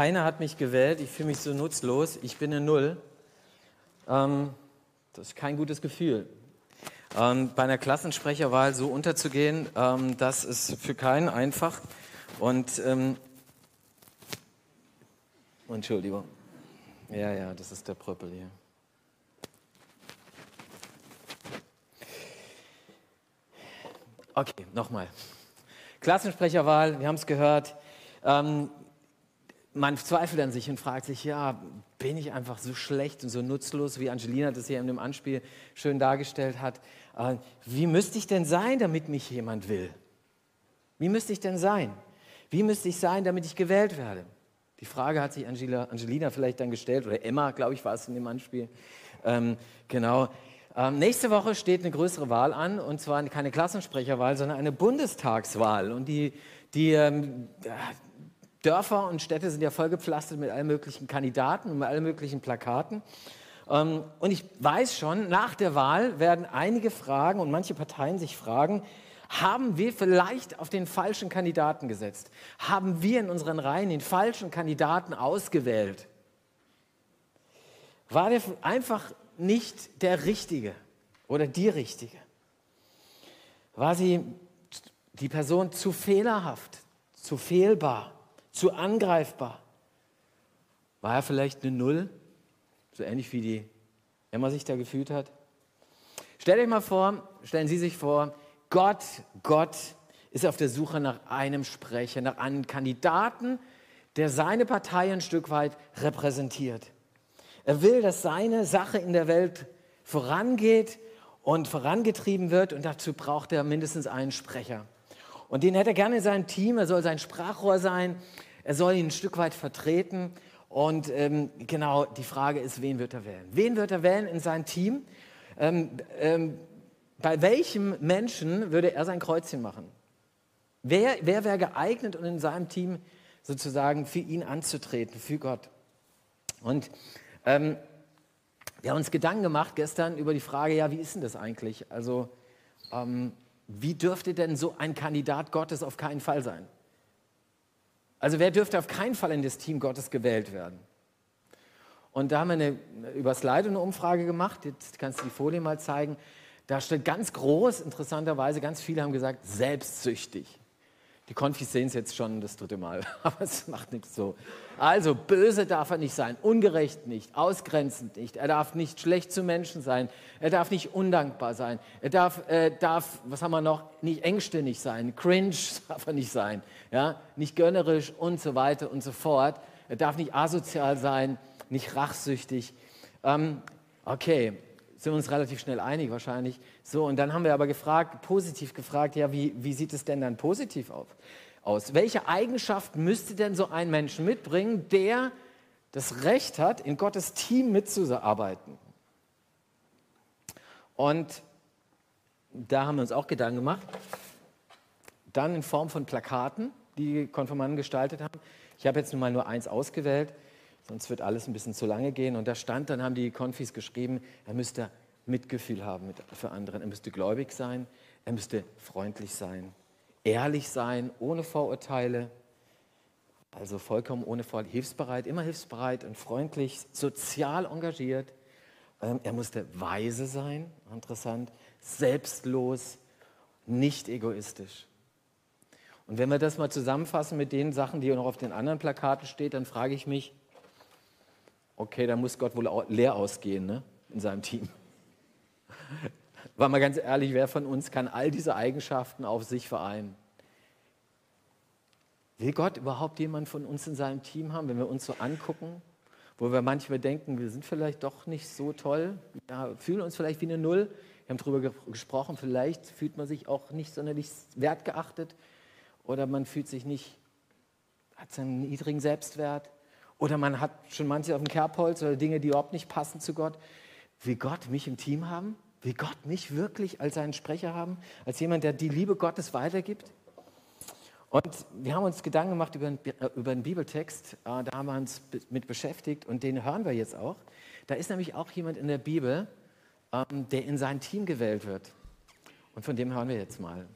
Keiner hat mich gewählt, ich fühle mich so nutzlos, ich bin eine Null. Ähm, das ist kein gutes Gefühl. Ähm, bei einer Klassensprecherwahl so unterzugehen, ähm, das ist für keinen einfach. Und ähm, Entschuldigung. Ja, ja, das ist der Pröppel hier. Okay, nochmal. Klassensprecherwahl, wir haben es gehört. Ähm, man zweifelt an sich und fragt sich, ja, bin ich einfach so schlecht und so nutzlos, wie Angelina das hier in dem Anspiel schön dargestellt hat. Äh, wie müsste ich denn sein, damit mich jemand will? Wie müsste ich denn sein? Wie müsste ich sein, damit ich gewählt werde? Die Frage hat sich Angela, Angelina vielleicht dann gestellt, oder Emma, glaube ich, war es in dem Anspiel. Ähm, genau. Ähm, nächste Woche steht eine größere Wahl an, und zwar keine Klassensprecherwahl, sondern eine Bundestagswahl. Und die, die ähm, Dörfer und Städte sind ja vollgepflastert mit allen möglichen Kandidaten und mit allen möglichen Plakaten. Ähm, und ich weiß schon, nach der Wahl werden einige fragen und manche Parteien sich fragen, haben wir vielleicht auf den falschen Kandidaten gesetzt? Haben wir in unseren Reihen den falschen Kandidaten ausgewählt? War der einfach nicht der Richtige oder die Richtige? War sie die Person zu fehlerhaft, zu fehlbar? Zu angreifbar. War er vielleicht eine Null? So ähnlich wie die Emma sich da gefühlt hat? Stellt euch mal vor, stellen Sie sich vor, Gott, Gott ist auf der Suche nach einem Sprecher, nach einem Kandidaten, der seine Partei ein Stück weit repräsentiert. Er will, dass seine Sache in der Welt vorangeht und vorangetrieben wird und dazu braucht er mindestens einen Sprecher. Und den hätte er gerne in seinem Team. Er soll sein Sprachrohr sein. Er soll ihn ein Stück weit vertreten. Und ähm, genau, die Frage ist, wen wird er wählen? Wen wird er wählen in sein Team? Ähm, ähm, bei welchem Menschen würde er sein Kreuzchen machen? Wer, wer wäre geeignet und in seinem Team sozusagen für ihn anzutreten, für Gott? Und ähm, wir haben uns Gedanken gemacht gestern über die Frage, ja, wie ist denn das eigentlich? Also, ähm, wie dürfte denn so ein Kandidat Gottes auf keinen Fall sein? Also wer dürfte auf keinen Fall in das Team Gottes gewählt werden? Und da haben wir eine, über Slide eine Umfrage gemacht, jetzt kannst du die Folie mal zeigen. Da steht ganz groß, interessanterweise, ganz viele haben gesagt, selbstsüchtig. Die Konfis sehen es jetzt schon das dritte Mal, aber es macht nichts so. Also, böse darf er nicht sein, ungerecht nicht, ausgrenzend nicht. Er darf nicht schlecht zu Menschen sein. Er darf nicht undankbar sein. Er darf, äh, darf was haben wir noch, nicht engstirnig sein. Cringe darf er nicht sein. Ja? Nicht gönnerisch und so weiter und so fort. Er darf nicht asozial sein, nicht rachsüchtig. Ähm, okay, sind wir uns relativ schnell einig wahrscheinlich. So, und dann haben wir aber gefragt, positiv gefragt, ja, wie, wie sieht es denn dann positiv auf, aus? Welche Eigenschaften müsste denn so ein Mensch mitbringen, der das Recht hat, in Gottes Team mitzuarbeiten? Und da haben wir uns auch Gedanken gemacht. Dann in Form von Plakaten, die die Konformanten gestaltet haben. Ich habe jetzt nun mal nur eins ausgewählt sonst wird alles ein bisschen zu lange gehen. Und da stand, dann haben die Konfis geschrieben, er müsste Mitgefühl haben mit, für andere, er müsste gläubig sein, er müsste freundlich sein, ehrlich sein, ohne Vorurteile, also vollkommen ohne Vorurteile, hilfsbereit, immer hilfsbereit und freundlich, sozial engagiert. Ähm, er musste weise sein, interessant, selbstlos, nicht egoistisch. Und wenn wir das mal zusammenfassen mit den Sachen, die noch auf den anderen Plakaten steht, dann frage ich mich, okay, da muss Gott wohl leer ausgehen ne? in seinem Team. War mal ganz ehrlich, wer von uns kann all diese Eigenschaften auf sich vereinen? Will Gott überhaupt jemand von uns in seinem Team haben, wenn wir uns so angucken, wo wir manchmal denken, wir sind vielleicht doch nicht so toll, ja, fühlen uns vielleicht wie eine Null. Wir haben darüber ge gesprochen, vielleicht fühlt man sich auch nicht sonderlich wertgeachtet oder man fühlt sich nicht, hat seinen niedrigen Selbstwert. Oder man hat schon manche auf dem Kerbholz oder Dinge, die überhaupt nicht passen zu Gott. Will Gott mich im Team haben? Will Gott mich wirklich als seinen Sprecher haben? Als jemand, der die Liebe Gottes weitergibt? Und wir haben uns Gedanken gemacht über einen, äh, über einen Bibeltext, äh, da haben wir uns mit beschäftigt und den hören wir jetzt auch. Da ist nämlich auch jemand in der Bibel, ähm, der in sein Team gewählt wird. Und von dem hören wir jetzt mal.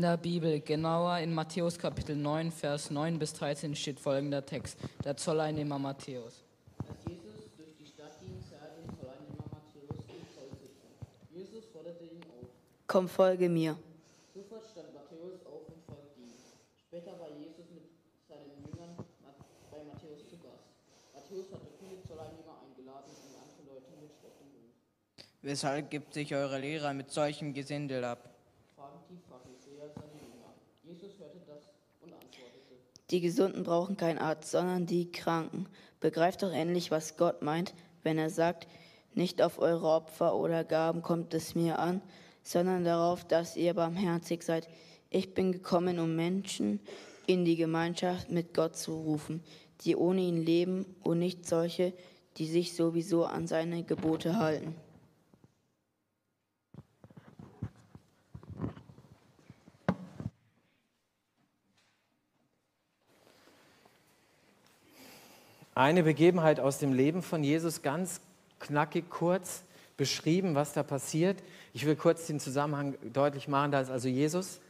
In der Bibel, genauer in Matthäus Kapitel 9, Vers 9 bis 13 steht folgender Text. Der Zolleinnehmer Matthäus. Als Jesus durch die Stadt ging, sah er den Zolleinnehmer Matthäus im Zoll sitzen. Jesus forderte ihn auf. Komm, folge mir. Sofort stand Matthäus auf und folgte ihm. Später war Jesus mit seinen Jüngern bei Matthäus zu Gast. Matthäus hatte viele Zolleinnehmer eingeladen und andere Leute mit Hut. Weshalb gibt sich eure Lehrer mit solchem Gesindel ab? Fragen die Pharisäer seine Jünger. Jesus hörte das und antwortete. Die Gesunden brauchen keinen Arzt, sondern die Kranken. Begreift doch endlich, was Gott meint, wenn er sagt, nicht auf eure Opfer oder Gaben kommt es mir an, sondern darauf, dass ihr barmherzig seid. Ich bin gekommen, um Menschen in die Gemeinschaft mit Gott zu rufen, die ohne ihn leben und nicht solche, die sich sowieso an seine Gebote halten. Eine Begebenheit aus dem Leben von Jesus, ganz knackig kurz beschrieben, was da passiert. Ich will kurz den Zusammenhang deutlich machen. Da ist also Jesus,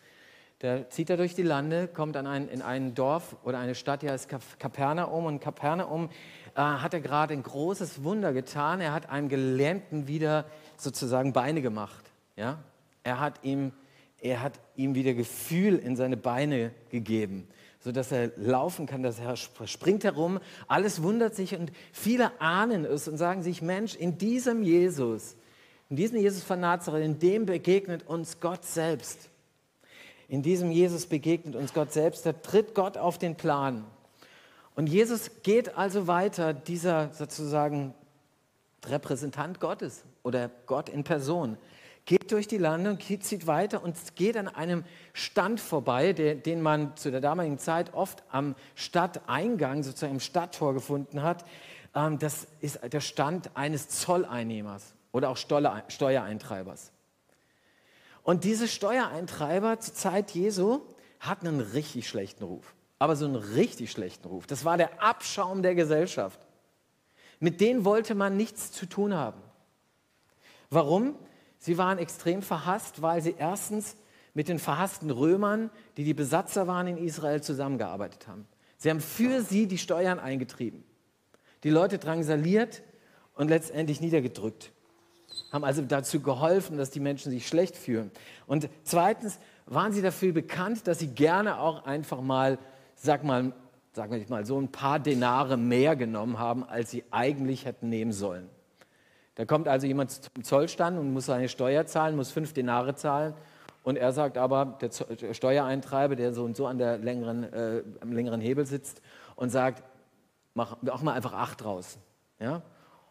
der zieht da durch die Lande, kommt an ein, in ein Dorf oder eine Stadt, die heißt Kap- Kapernaum. Und Kapernaum äh, hat er gerade ein großes Wunder getan. Er hat einem Gelähmten wieder sozusagen Beine gemacht. Ja? Er, hat ihm, er hat ihm wieder Gefühl in seine Beine gegeben sodass er laufen kann, dass er sp- springt herum, alles wundert sich und viele ahnen es und sagen sich, Mensch, in diesem Jesus, in diesem Jesus von Nazareth, in dem begegnet uns Gott selbst. In diesem Jesus begegnet uns Gott selbst, da tritt Gott auf den Plan. Und Jesus geht also weiter, dieser sozusagen Repräsentant Gottes oder Gott in Person, geht durch die Lande und zieht weiter und geht an einem Stand vorbei, der, den man zu der damaligen Zeit oft am Stadteingang, sozusagen im Stadttor gefunden hat. Ähm, das ist der Stand eines Zolleinnehmers oder auch Stolle- Steuereintreibers. Und diese Steuereintreiber zur Zeit Jesu hatten einen richtig schlechten Ruf. Aber so einen richtig schlechten Ruf. Das war der Abschaum der Gesellschaft. Mit denen wollte man nichts zu tun haben. Warum? Sie waren extrem verhasst, weil sie erstens mit den verhassten Römern, die die Besatzer waren in Israel, zusammengearbeitet haben. Sie haben für sie die Steuern eingetrieben, die Leute drangsaliert und letztendlich niedergedrückt. Haben also dazu geholfen, dass die Menschen sich schlecht fühlen. Und zweitens waren sie dafür bekannt, dass sie gerne auch einfach mal, sag mal, sagen wir mal so, ein paar Denare mehr genommen haben, als sie eigentlich hätten nehmen sollen. Da kommt also jemand zum Zollstand und muss seine Steuer zahlen, muss fünf Denare zahlen. Und er sagt aber, der, Steuereintreiber, der so und so an der längeren, äh, am längeren Hebel sitzt und sagt, mach, mach mal einfach acht draus. Ja?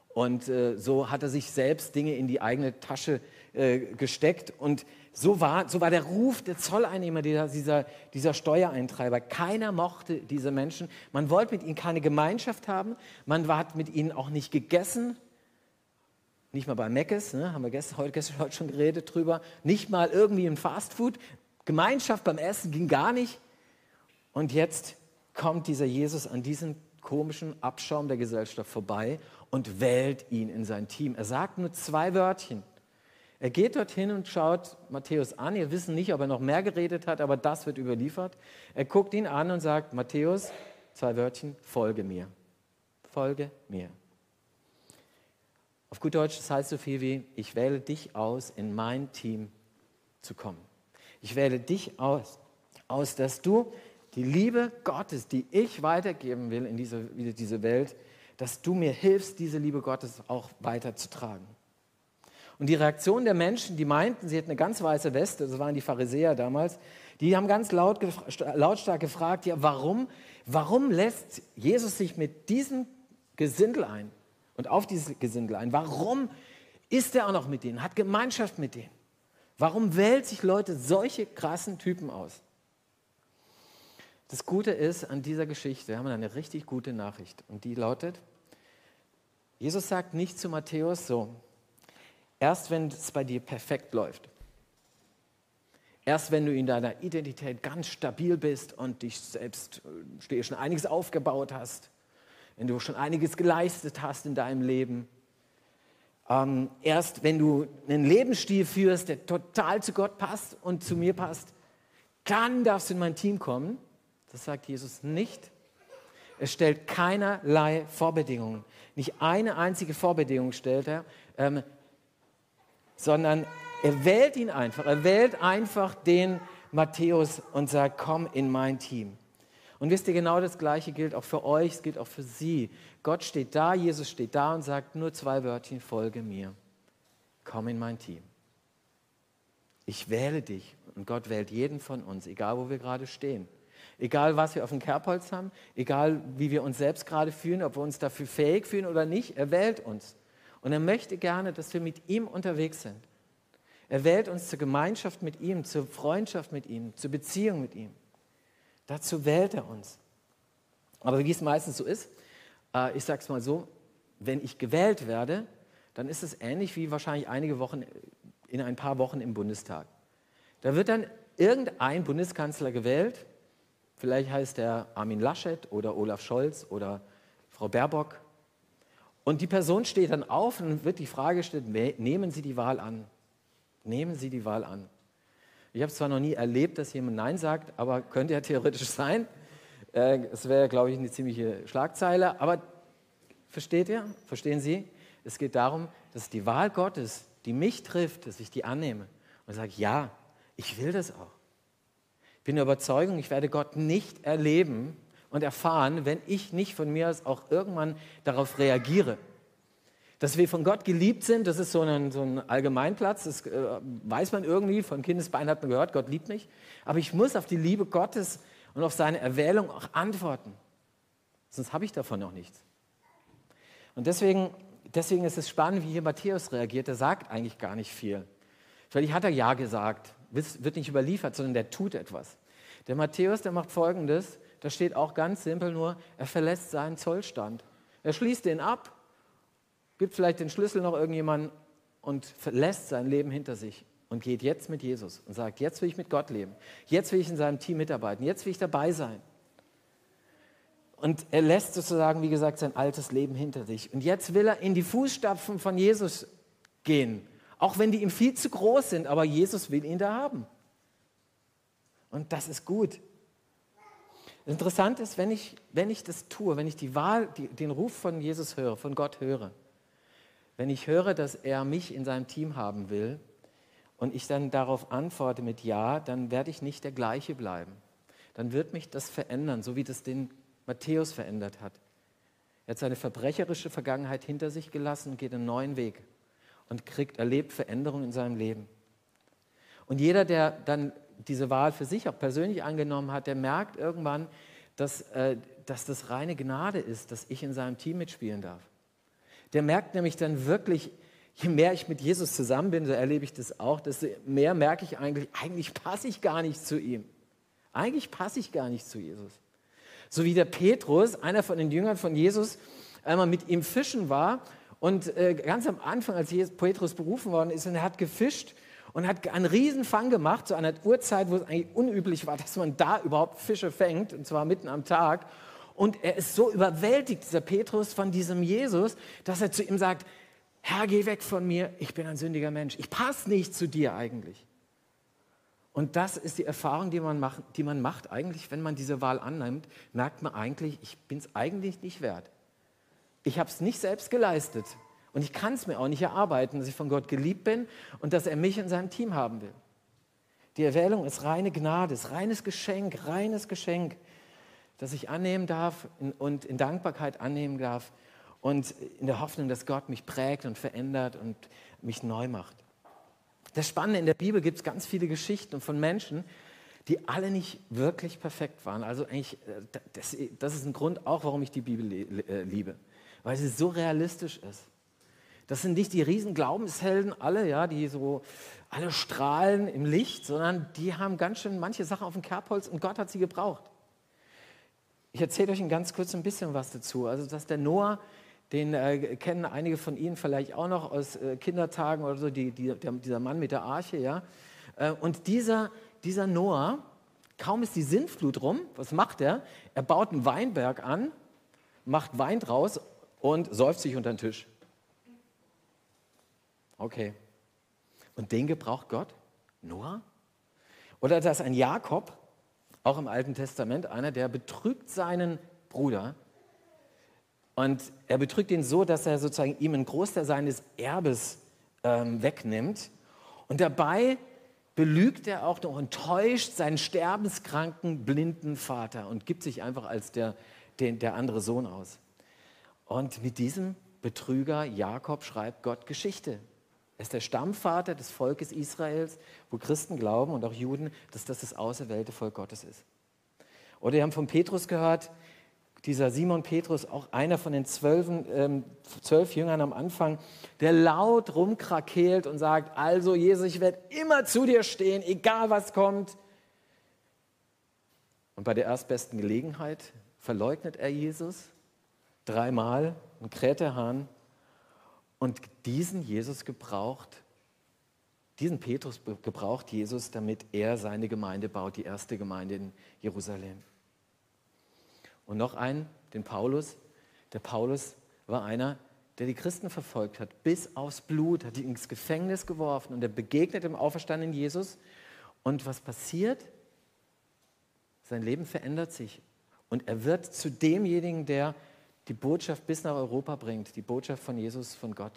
Und äh, so hat er sich selbst Dinge in die eigene Tasche äh, gesteckt. Und so war, so war der Ruf der Zolleinnehmer, dieser, dieser, dieser Steuereintreiber. Keiner mochte diese Menschen. Man wollte mit ihnen keine Gemeinschaft haben. Man hat mit ihnen auch nicht gegessen. Nicht mal bei Meckes, ne, haben wir gestern, heute, gestern heute schon geredet drüber. Nicht mal irgendwie im Fastfood. Gemeinschaft beim Essen ging gar nicht. Und jetzt kommt dieser Jesus an diesem komischen Abschaum der Gesellschaft vorbei und wählt ihn in sein Team. Er sagt nur zwei Wörtchen. Er geht dorthin und schaut Matthäus an. Wir wissen nicht, ob er noch mehr geredet hat, aber das wird überliefert. Er guckt ihn an und sagt, Matthäus, zwei Wörtchen, folge mir. Folge mir. Auf gut Deutsch, das heißt so viel wie, ich wähle dich aus, in mein Team zu kommen. Ich wähle dich aus, aus, dass du die Liebe Gottes, die ich weitergeben will in diese, diese Welt, dass du mir hilfst, diese Liebe Gottes auch weiterzutragen. Und die Reaktion der Menschen, die meinten, sie hätten eine ganz weiße Weste, das waren die Pharisäer damals, die haben ganz laut, lautstark gefragt, ja, warum, warum lässt Jesus sich mit diesem Gesindel ein und auf dieses Gesindel ein? Warum ist er auch noch mit denen, hat Gemeinschaft mit denen? Warum wählt sich Leute solche krassen Typen aus? Das Gute ist an dieser Geschichte, wir haben eine richtig gute Nachricht und die lautet, Jesus sagt nicht zu Matthäus so, erst wenn es bei dir perfekt läuft, erst wenn du in deiner Identität ganz stabil bist und dich selbst äh, schon einiges aufgebaut hast, wenn du schon einiges geleistet hast in deinem Leben, Ähm, erst wenn du einen Lebensstil führst, der total zu Gott passt und zu mir passt, dann darfst du in mein Team kommen. Das sagt Jesus nicht. Es stellt keinerlei Vorbedingungen. Nicht eine einzige Vorbedingung stellt er, ähm, sondern er wählt ihn einfach. Er wählt einfach den Matthäus und sagt, komm in mein Team. Und wisst ihr, genau das Gleiche gilt auch für euch, es gilt auch für sie. Gott steht da, Jesus steht da und sagt nur zwei Wörtchen, folge mir. Komm in mein Team. Ich wähle dich und Gott wählt jeden von uns, egal wo wir gerade stehen. Egal, was wir auf dem Kerbholz haben, egal, wie wir uns selbst gerade fühlen, ob wir uns dafür fähig fühlen oder nicht, er wählt uns. Und er möchte gerne, dass wir mit ihm unterwegs sind. Er wählt uns zur Gemeinschaft mit ihm, zur Freundschaft mit ihm, zur Beziehung mit ihm. Dazu wählt er uns. Aber wie es meistens so ist, äh, ich sage es mal so, wenn ich gewählt werde, dann ist es ähnlich wie wahrscheinlich einige Wochen, in ein paar Wochen im Bundestag. Da wird dann irgendein Bundeskanzler gewählt, vielleicht heißt er Armin Laschet oder Olaf Scholz oder Frau Baerbock. Und die Person steht dann auf und wird die Frage gestellt, nehmen Sie die Wahl an? Nehmen Sie die Wahl an. Ich habe zwar noch nie erlebt, dass jemand Nein sagt, aber könnte ja theoretisch sein. Äh, es wäre, glaube ich, eine ziemliche Schlagzeile. Aber versteht ihr? Verstehen Sie? Es geht darum, dass die Wahl Gottes, die mich trifft, dass ich die annehme und sage, ja, ich will das auch. Ich bin der Überzeugung, ich werde Gott nicht erleben und erfahren, wenn ich nicht von mir aus auch irgendwann darauf reagiere. Dass wir von Gott geliebt sind, das ist so ein, so ein Allgemeinplatz, das äh, weiß man irgendwie, von Kindesbein hat man gehört, Gott liebt mich. Aber ich muss auf die Liebe Gottes und auf seine Erwählung auch antworten. Sonst habe ich davon noch nichts. Und deswegen, deswegen ist es spannend, wie hier Matthäus reagiert. Er sagt eigentlich gar nicht viel. Vielleicht hat er Ja gesagt, wird nicht überliefert, sondern der tut etwas. Der Matthäus, der macht Folgendes, da steht auch ganz simpel nur, er verlässt seinen Zollstand. Er schließt den ab gibt vielleicht den Schlüssel noch irgendjemandem und verlässt sein Leben hinter sich und geht jetzt mit Jesus und sagt, jetzt will ich mit Gott leben, jetzt will ich in seinem Team mitarbeiten, jetzt will ich dabei sein. Und er lässt sozusagen, wie gesagt, sein altes Leben hinter sich. Und jetzt will er in die Fußstapfen von Jesus gehen, auch wenn die ihm viel zu groß sind, aber Jesus will ihn da haben. Und das ist gut. Interessant ist, wenn ich, wenn ich das tue, wenn ich die Wahl, die, den Ruf von Jesus höre, von Gott höre, wenn ich höre, dass er mich in seinem Team haben will und ich dann darauf antworte mit Ja, dann werde ich nicht der gleiche bleiben. Dann wird mich das verändern, so wie das den Matthäus verändert hat. Er hat seine verbrecherische Vergangenheit hinter sich gelassen und geht einen neuen Weg und kriegt, erlebt Veränderungen in seinem Leben. Und jeder, der dann diese Wahl für sich auch persönlich angenommen hat, der merkt irgendwann, dass, äh, dass das reine Gnade ist, dass ich in seinem Team mitspielen darf. Der merkt nämlich dann wirklich, je mehr ich mit Jesus zusammen bin, so erlebe ich das auch, desto mehr merke ich eigentlich, eigentlich passe ich gar nicht zu ihm. Eigentlich passe ich gar nicht zu Jesus. So wie der Petrus, einer von den Jüngern von Jesus, einmal mit ihm fischen war und äh, ganz am Anfang, als Petrus berufen worden ist, und er hat gefischt und hat einen Riesenfang gemacht, zu einer Uhrzeit, wo es eigentlich unüblich war, dass man da überhaupt Fische fängt, und zwar mitten am Tag. Und er ist so überwältigt, dieser Petrus, von diesem Jesus, dass er zu ihm sagt, Herr, geh weg von mir, ich bin ein sündiger Mensch. Ich passe nicht zu dir eigentlich. Und das ist die Erfahrung, die man, macht, die man macht eigentlich, wenn man diese Wahl annimmt, merkt man eigentlich, ich bin es eigentlich nicht wert. Ich habe es nicht selbst geleistet und ich kann es mir auch nicht erarbeiten, dass ich von Gott geliebt bin und dass er mich in seinem Team haben will. Die Erwählung ist reine Gnade, ist reines Geschenk, reines Geschenk das ich annehmen darf und in Dankbarkeit annehmen darf und in der Hoffnung, dass Gott mich prägt und verändert und mich neu macht. Das Spannende in der Bibel gibt es ganz viele Geschichten von Menschen, die alle nicht wirklich perfekt waren. Also eigentlich, äh, das, das ist ein Grund auch, warum ich die Bibel äh, liebe, weil sie so realistisch ist. Das sind nicht die riesen Glaubenshelden alle, ja, die so alle strahlen im Licht, sondern die haben ganz schön manche Sachen auf dem Kerbholz und Gott hat sie gebraucht. Ich erzähle euch ein ganz kurz ein bisschen was dazu. Also, dass der Noah, den äh, kennen einige von Ihnen vielleicht auch noch aus äh, Kindertagen oder so, die, die, der, dieser Mann mit der Arche, ja. Äh, und dieser, dieser Noah, kaum ist die Sintflut rum, was macht er? Er baut einen Weinberg an, macht Wein draus und säuft sich unter den Tisch. Okay. Und den gebraucht Gott? Noah? Oder dass ein Jakob, auch im Alten Testament, einer, der betrügt seinen Bruder. Und er betrügt ihn so, dass er sozusagen ihm einen Großteil seines Erbes ähm, wegnimmt. Und dabei belügt er auch noch und täuscht seinen sterbenskranken, blinden Vater und gibt sich einfach als der, der, der andere Sohn aus. Und mit diesem Betrüger Jakob schreibt Gott Geschichte. Er ist der Stammvater des Volkes Israels, wo Christen glauben und auch Juden, dass das das auserwählte Volk Gottes ist. Oder wir haben von Petrus gehört, dieser Simon Petrus, auch einer von den zwölf, ähm, zwölf Jüngern am Anfang, der laut rumkrakeelt und sagt, also Jesus, ich werde immer zu dir stehen, egal was kommt. Und bei der erstbesten Gelegenheit verleugnet er Jesus dreimal, ein Kräterhahn. Und diesen Jesus gebraucht, diesen Petrus gebraucht Jesus, damit er seine Gemeinde baut, die erste Gemeinde in Jerusalem. Und noch einen, den Paulus. Der Paulus war einer, der die Christen verfolgt hat, bis aufs Blut, hat ihn ins Gefängnis geworfen und er begegnet dem auferstandenen Jesus. Und was passiert? Sein Leben verändert sich und er wird zu demjenigen, der die Botschaft bis nach Europa bringt, die Botschaft von Jesus, von Gott.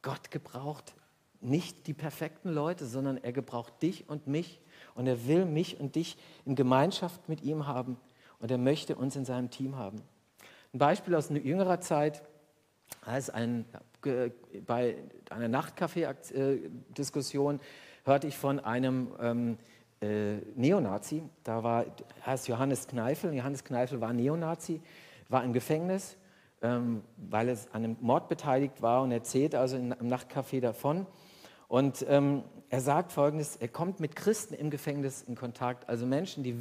Gott gebraucht nicht die perfekten Leute, sondern er gebraucht dich und mich. Und er will mich und dich in Gemeinschaft mit ihm haben. Und er möchte uns in seinem Team haben. Ein Beispiel aus jüngerer Zeit, als ein, bei einer Nachtcafé-Diskussion hörte ich von einem ähm, äh, Neonazi, da war, heißt Johannes Kneifel, Johannes Kneifel war Neonazi, war im Gefängnis, ähm, weil er an einem Mord beteiligt war und erzählt also im Nachtcafé davon. Und ähm, er sagt folgendes, er kommt mit Christen im Gefängnis in Kontakt, also Menschen, die,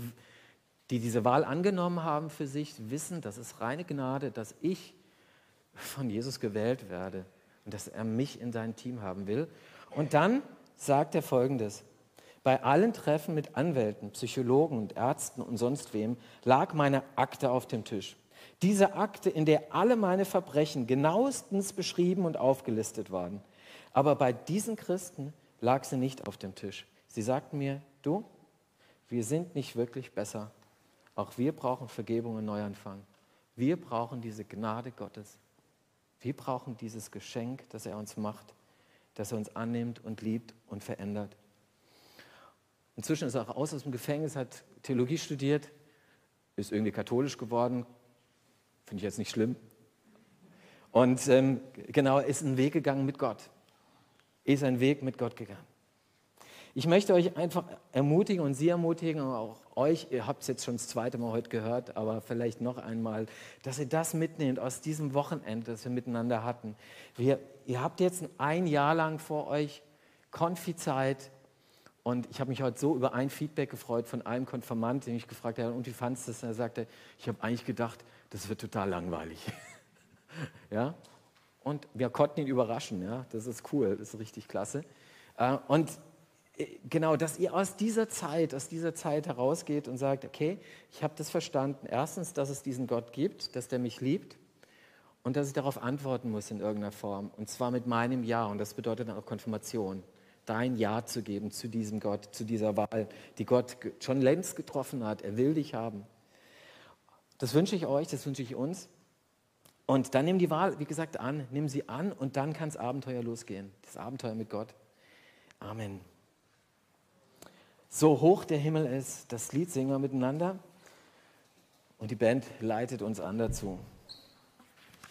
die diese Wahl angenommen haben für sich, wissen, das ist reine Gnade, dass ich von Jesus gewählt werde und dass er mich in sein Team haben will. Und dann sagt er folgendes, bei allen Treffen mit Anwälten, Psychologen und Ärzten und sonst wem lag meine Akte auf dem Tisch. Diese Akte, in der alle meine Verbrechen genauestens beschrieben und aufgelistet waren. Aber bei diesen Christen lag sie nicht auf dem Tisch. Sie sagten mir, du, wir sind nicht wirklich besser. Auch wir brauchen Vergebung und Neuanfang. Wir brauchen diese Gnade Gottes. Wir brauchen dieses Geschenk, das er uns macht, das er uns annimmt und liebt und verändert. Inzwischen ist er auch aus, aus dem Gefängnis, hat Theologie studiert, ist irgendwie katholisch geworden, Finde ich jetzt nicht schlimm. Und ähm, genau, ist ein Weg gegangen mit Gott. Ist ein Weg mit Gott gegangen. Ich möchte euch einfach ermutigen und Sie ermutigen, und auch euch, ihr habt es jetzt schon das zweite Mal heute gehört, aber vielleicht noch einmal, dass ihr das mitnehmt aus diesem Wochenende, das wir miteinander hatten. Wir, ihr habt jetzt ein Jahr lang vor euch Konfizeit und ich habe mich heute so über ein Feedback gefreut von einem Konfirmand, den ich gefragt habe, und wie fandest du das? Und er sagte, ich habe eigentlich gedacht, das wird total langweilig. ja? Und wir konnten ihn überraschen, ja? das ist cool, das ist richtig klasse. Äh, und äh, genau, dass ihr aus dieser Zeit, aus dieser Zeit herausgeht und sagt, okay, ich habe das verstanden. Erstens, dass es diesen Gott gibt, dass der mich liebt und dass ich darauf antworten muss in irgendeiner Form. Und zwar mit meinem Ja. Und das bedeutet dann auch Konfirmation. Dein Ja zu geben zu diesem Gott, zu dieser Wahl, die Gott schon längst getroffen hat. Er will dich haben. Das wünsche ich euch, das wünsche ich uns. Und dann nimm die Wahl, wie gesagt, an, nimm sie an und dann kann das Abenteuer losgehen. Das Abenteuer mit Gott. Amen. So hoch der Himmel ist, das Lied singen wir miteinander und die Band leitet uns an dazu.